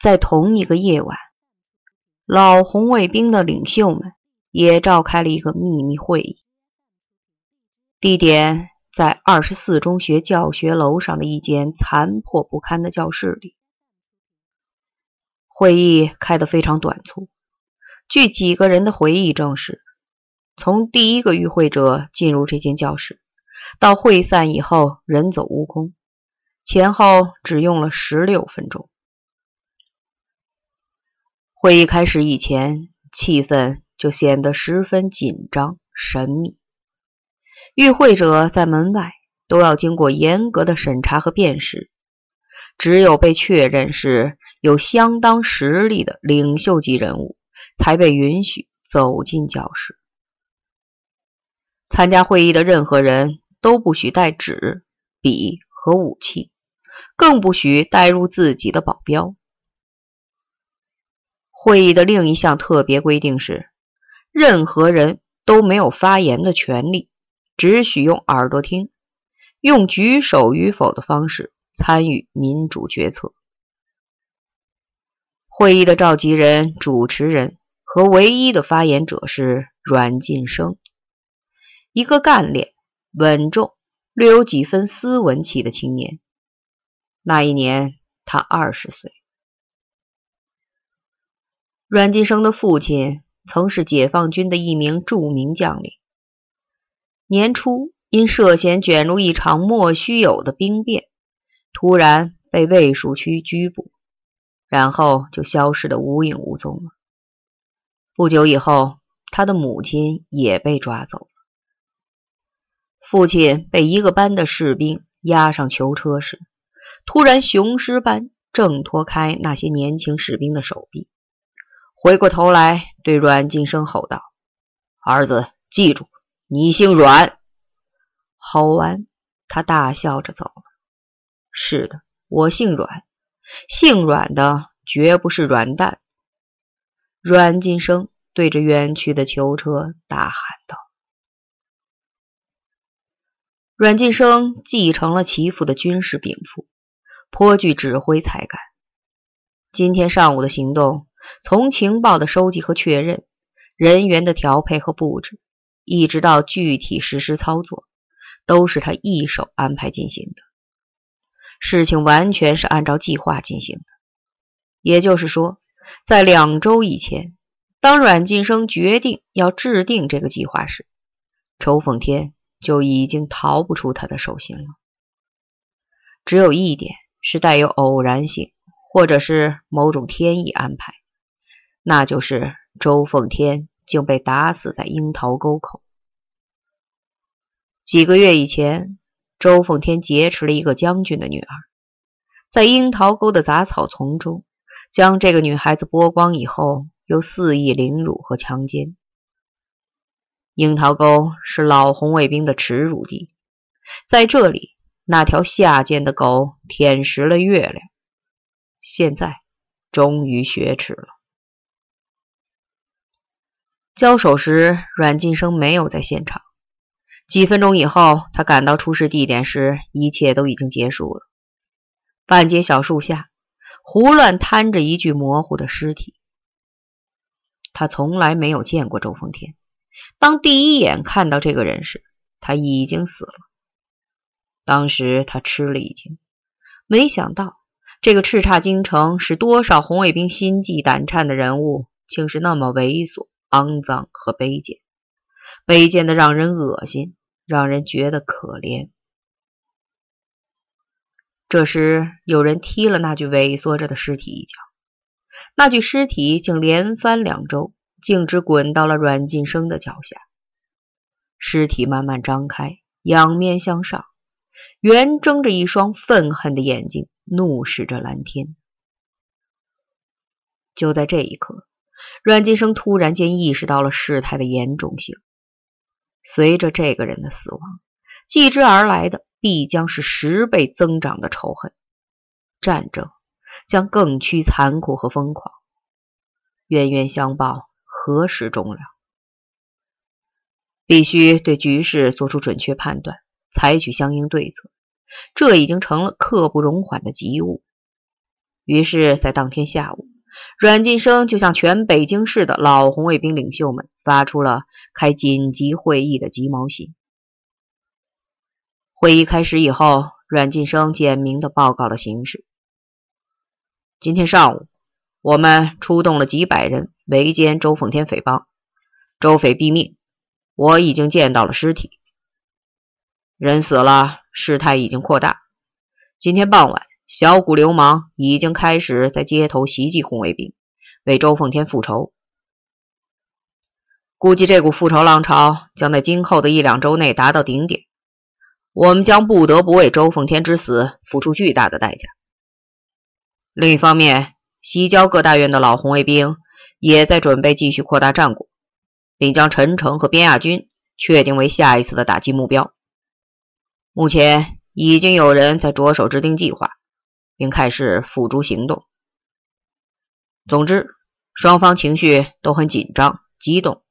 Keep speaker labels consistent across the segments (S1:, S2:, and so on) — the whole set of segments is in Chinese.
S1: 在同一个夜晚，老红卫兵的领袖们也召开了一个秘密会议，地点在二十四中学教学楼上的一间残破不堪的教室里。会议开得非常短促，据几个人的回忆证实，从第一个与会者进入这间教室到会散以后人走屋空，前后只用了十六分钟。会议开始以前，气氛就显得十分紧张神秘。与会者在门外都要经过严格的审查和辨识，只有被确认是有相当实力的领袖级人物，才被允许走进教室。参加会议的任何人都不许带纸、笔和武器，更不许带入自己的保镖。会议的另一项特别规定是，任何人都没有发言的权利，只许用耳朵听，用举手与否的方式参与民主决策。会议的召集人、主持人和唯一的发言者是阮晋生，一个干练、稳重、略有几分斯文气的青年。那一年，他二十岁。阮晋生的父亲曾是解放军的一名著名将领。年初因涉嫌卷入一场莫须有的兵变，突然被卫戍区拘捕，然后就消失得无影无踪了。不久以后，他的母亲也被抓走。父亲被一个班的士兵押上囚车时，突然雄狮般挣脱开那些年轻士兵的手臂。回过头来，对阮晋生吼道：“儿子，记住，你姓阮。”吼完，他大笑着走了。是的，我姓阮，姓阮的绝不是阮蛋。阮晋生对着远去的囚车大喊道：“阮晋生继承了其父的军事禀赋，颇具指挥才干。今天上午的行动。”从情报的收集和确认，人员的调配和布置，一直到具体实施操作，都是他一手安排进行的。事情完全是按照计划进行的。也就是说，在两周以前，当阮晋生决定要制定这个计划时，周奉天就已经逃不出他的手心了。只有一点是带有偶然性，或者是某种天意安排。那就是周奉天竟被打死在樱桃沟口。几个月以前，周奉天劫持了一个将军的女儿，在樱桃沟的杂草丛中，将这个女孩子剥光以后，又肆意凌辱和强奸。樱桃沟是老红卫兵的耻辱地，在这里，那条下贱的狗舔食了月亮，现在终于雪耻了。交手时，阮晋生没有在现场。几分钟以后，他赶到出事地点时，一切都已经结束了。半截小树下，胡乱摊着一具模糊的尸体。他从来没有见过周风天。当第一眼看到这个人时，他已经死了。当时他吃了一惊，没想到这个叱咤京城、使多少红卫兵心悸胆颤的人物，竟是那么猥琐。肮脏和卑贱，卑贱的让人恶心，让人觉得可怜。这时，有人踢了那具萎缩着的尸体一脚，那具尸体竟连翻两周，径直滚到了阮晋生的脚下。尸体慢慢张开，仰面向上，圆睁着一双愤恨的眼睛，怒视着蓝天。就在这一刻。阮晋生突然间意识到了事态的严重性。随着这个人的死亡，继之而来的必将是十倍增长的仇恨。战争将更趋残酷和疯狂。冤冤相报何时终了？必须对局势做出准确判断，采取相应对策。这已经成了刻不容缓的急务。于是，在当天下午，阮晋生就向全北京市的老红卫兵领袖们发出了开紧急会议的急毛信。会议开始以后，阮晋生简明的报告了形势。今天上午，我们出动了几百人围歼周奉天匪帮，周匪毙命。我已经见到了尸体，人死了，事态已经扩大。今天傍晚。小股流氓已经开始在街头袭击红卫兵，为周奉天复仇。估计这股复仇浪潮将在今后的一两周内达到顶点，我们将不得不为周奉天之死付出巨大的代价。另一方面，西郊各大院的老红卫兵也在准备继续扩大战果，并将陈诚和边亚军确定为下一次的打击目标。目前已经有人在着手制定计划。并开始付诸行动。总之，双方情绪都很紧张、激动，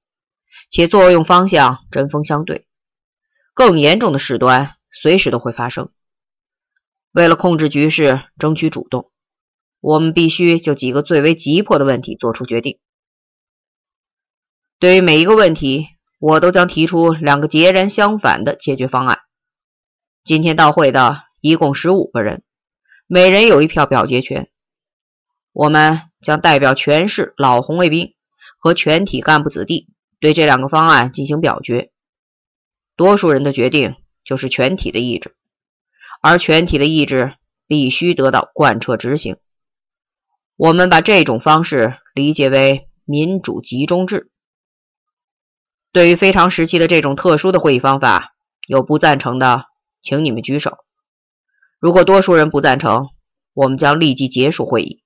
S1: 且作用方向针锋相对。更严重的事端随时都会发生。为了控制局势、争取主动，我们必须就几个最为急迫的问题做出决定。对于每一个问题，我都将提出两个截然相反的解决方案。今天到会的一共十五个人。每人有一票表决权。我们将代表全市老红卫兵和全体干部子弟对这两个方案进行表决。多数人的决定就是全体的意志，而全体的意志必须得到贯彻执行。我们把这种方式理解为民主集中制。对于非常时期的这种特殊的会议方法，有不赞成的，请你们举手。如果多数人不赞成，我们将立即结束会议。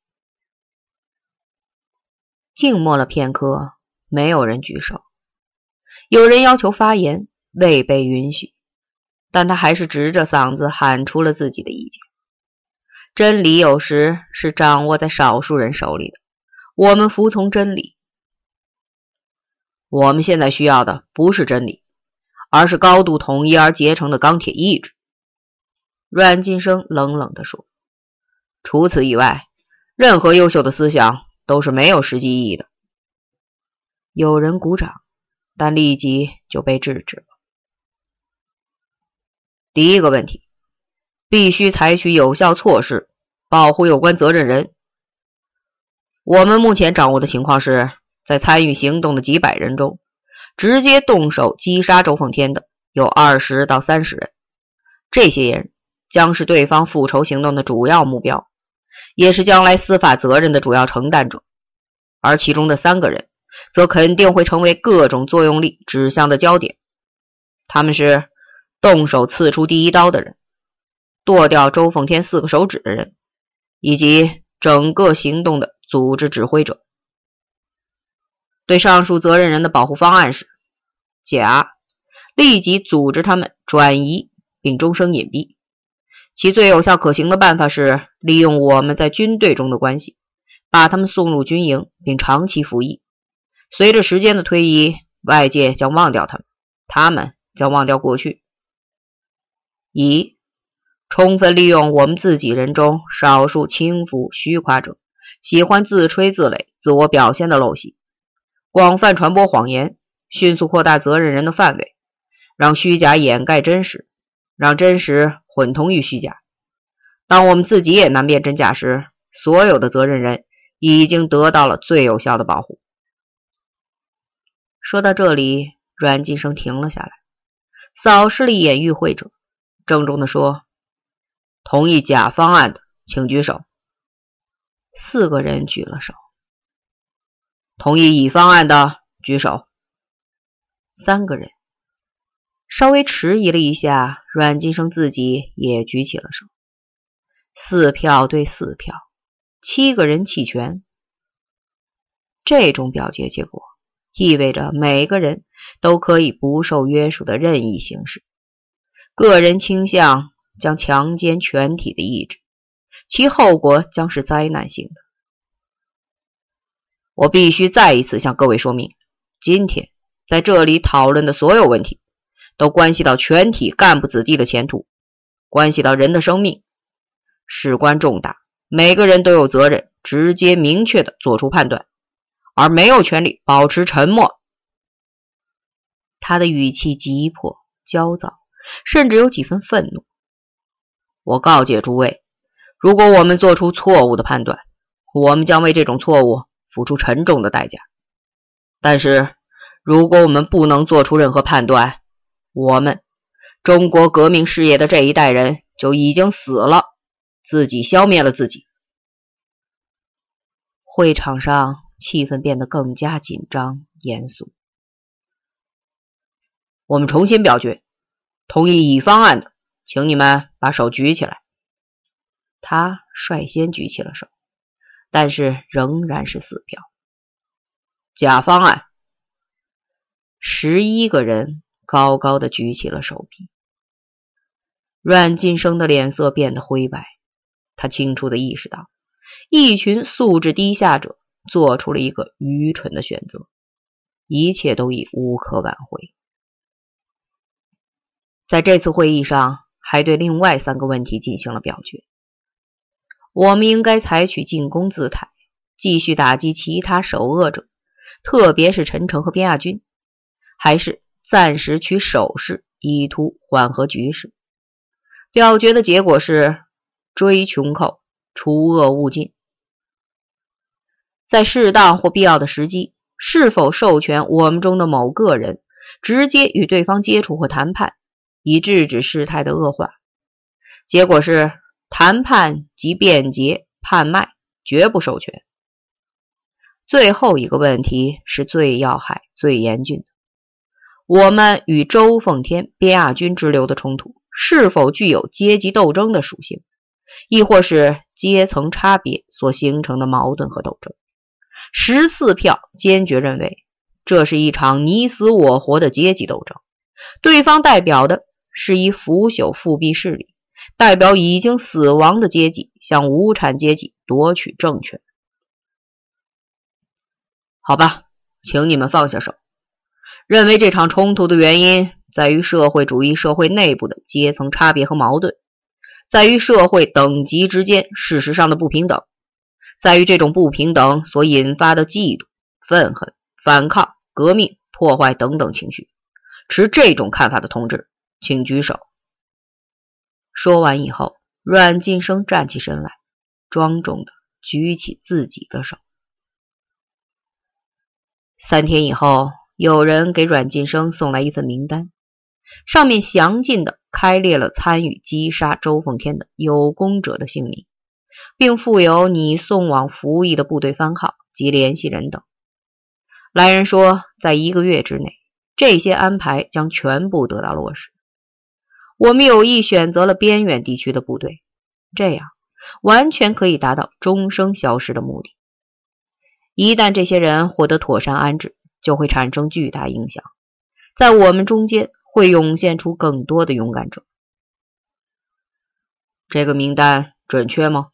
S1: 静默了片刻，没有人举手。有人要求发言，未被允许，但他还是直着嗓子喊出了自己的意见。真理有时是掌握在少数人手里的，我们服从真理。我们现在需要的不是真理，而是高度统一而结成的钢铁意志。阮晋生冷冷地说：“除此以外，任何优秀的思想都是没有实际意义的。”有人鼓掌，但立即就被制止了。第一个问题，必须采取有效措施保护有关责任人。我们目前掌握的情况是，在参与行动的几百人中，直接动手击杀周奉天的有二十到三十人，这些人。将是对方复仇行动的主要目标，也是将来司法责任的主要承担者。而其中的三个人，则肯定会成为各种作用力指向的焦点。他们是动手刺出第一刀的人，剁掉周奉天四个手指的人，以及整个行动的组织指挥者。对上述责任人的保护方案是：甲立即组织他们转移，并终生隐蔽。其最有效可行的办法是利用我们在军队中的关系，把他们送入军营并长期服役。随着时间的推移，外界将忘掉他们，他们将忘掉过去。一、充分利用我们自己人中少数轻浮虚夸者喜欢自吹自擂、自我表现的陋习，广泛传播谎言，迅速扩大责任人的范围，让虚假掩盖真实，让真实。混同于虚假。当我们自己也难辨真假时，所有的责任人已经得到了最有效的保护。说到这里，阮晋生停了下来，扫视了一眼与会者，郑重地说：“同意甲方案的，请举手。”四个人举了手。同意乙方案的，举手。三个人。稍微迟疑了一下，阮金生自己也举起了手。四票对四票，七个人弃权。这种表决结果意味着每个人都可以不受约束的任意行事，个人倾向将强奸全体的意志，其后果将是灾难性的。我必须再一次向各位说明，今天在这里讨论的所有问题。都关系到全体干部子弟的前途，关系到人的生命，事关重大，每个人都有责任直接明确的做出判断，而没有权利保持沉默。他的语气急迫、焦躁，甚至有几分愤怒。我告诫诸位，如果我们做出错误的判断，我们将为这种错误付出沉重的代价。但是，如果我们不能做出任何判断，我们中国革命事业的这一代人就已经死了，自己消灭了自己。会场上气氛变得更加紧张严肃。我们重新表决，同意乙方案的，请你们把手举起来。他率先举起了手，但是仍然是四票。甲方案，十一个人高高的举起了手臂。阮晋生的脸色变得灰白，他清楚的意识到，一群素质低下者做出了一个愚蠢的选择，一切都已无可挽回。在这次会议上，还对另外三个问题进行了表决：我们应该采取进攻姿态，继续打击其他首恶者，特别是陈诚和边亚军，还是暂时取守势，以图缓和局势？表决的结果是追穷寇，除恶务尽。在适当或必要的时机，是否授权我们中的某个人直接与对方接触或谈判？以制止事态的恶化，结果是谈判及辩解判卖绝不授权。最后一个问题是最要害、最严峻的：我们与周奉天、边亚军之流的冲突是否具有阶级斗争的属性，亦或是阶层差别所形成的矛盾和斗争？十四票坚决认为，这是一场你死我活的阶级斗争，对方代表的。是以腐朽复辟势力，代表已经死亡的阶级向无产阶级夺取政权。好吧，请你们放下手。认为这场冲突的原因在于社会主义社会内部的阶层差别和矛盾，在于社会等级之间事实上的不平等，在于这种不平等所引发的嫉妒、愤恨、反抗、革命、破坏等等情绪。持这种看法的同志。请举手。说完以后，阮晋生站起身来，庄重的举起自己的手。三天以后，有人给阮晋生送来一份名单，上面详尽的开列了参与击杀周奉天的有功者的姓名，并附有你送往服役的部队番号及联系人等。来人说，在一个月之内，这些安排将全部得到落实。我们有意选择了边远地区的部队，这样完全可以达到终生消失的目的。一旦这些人获得妥善安置，就会产生巨大影响，在我们中间会涌现出更多的勇敢者。这个名单准确吗？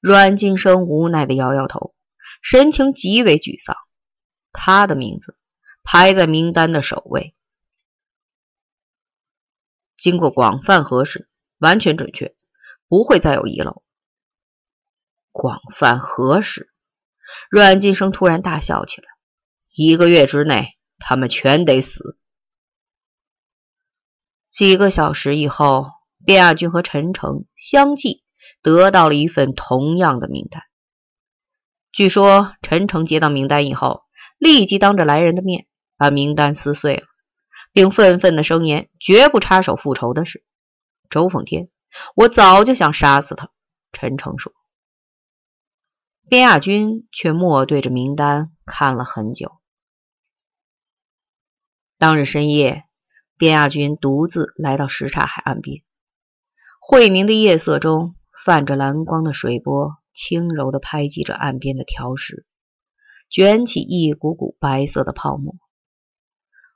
S1: 阮晋生无奈的摇摇头，神情极为沮丧。他的名字排在名单的首位。经过广泛核实，完全准确，不会再有遗漏。广泛核实，阮晋生突然大笑起来。一个月之内，他们全得死。几个小时以后，卞亚军和陈诚相继得到了一份同样的名单。据说，陈诚接到名单以后，立即当着来人的面把名单撕碎了。并愤愤地声言：“绝不插手复仇的事。”周奉天，我早就想杀死他。”陈诚说。边亚军却默对着名单看了很久。当日深夜，边亚军独自来到什刹海岸边，晦明的夜色中，泛着蓝光的水波轻柔地拍击着岸边的条石，卷起一股股白色的泡沫。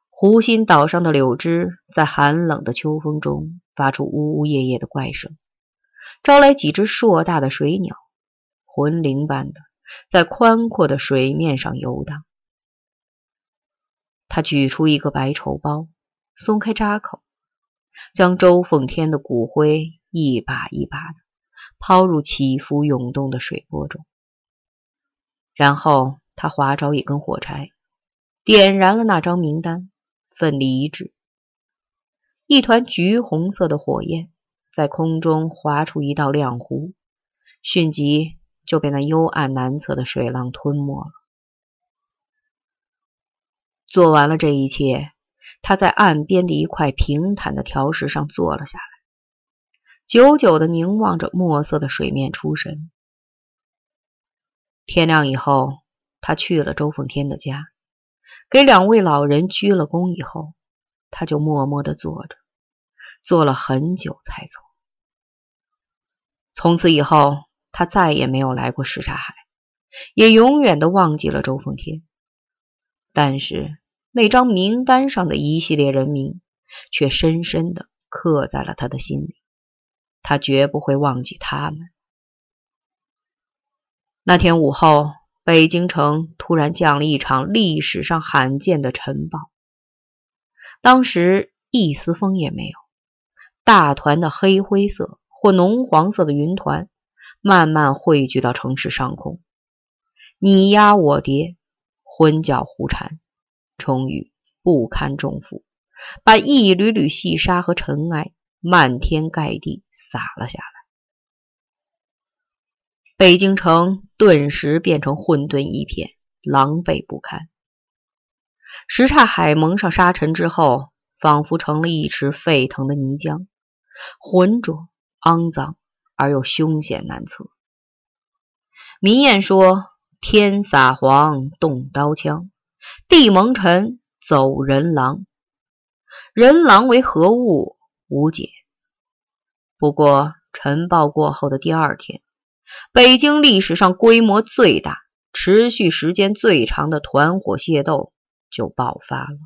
S1: 湖心岛上的柳枝在寒冷的秋风中发出呜呜咽咽的怪声，招来几只硕大的水鸟，魂灵般的在宽阔的水面上游荡。他举出一个白绸包，松开扎口，将周奉天的骨灰一把一把的抛入起伏涌动的水波中。然后他划着一根火柴，点燃了那张名单，奋力一掷，一团橘红色的火焰在空中划出一道亮弧，迅即就被那幽暗难测的水浪吞没了。做完了这一切，他在岸边的一块平坦的条石上坐了下来，久久的凝望着墨色的水面出神。天亮以后，他去了周凤天的家，给两位老人鞠了躬以后，他就默默的坐着，坐了很久才走。从此以后，他再也没有来过什刹海，也永远的忘记了周凤天。但是那张名单上的一系列人名，却深深的刻在了他的心里。他绝不会忘记他们。那天午后，北京城突然降了一场历史上罕见的尘暴。当时一丝风也没有，大团的黑灰色或浓黄色的云团慢慢汇聚到城市上空，你压我叠。昏搅胡缠，终于不堪重负，把一缕缕细沙和尘埃漫天盖地洒了下来。北京城顿时变成混沌一片，狼狈不堪。什刹海蒙上沙尘之后，仿佛成了一池沸腾的泥浆，浑浊、肮脏而又凶险难测。民谚说。天撒黄，动刀枪；地蒙尘，走人狼。人狼为何物？无解。不过，晨报过后的第二天，北京历史上规模最大、持续时间最长的团伙械斗就爆发了。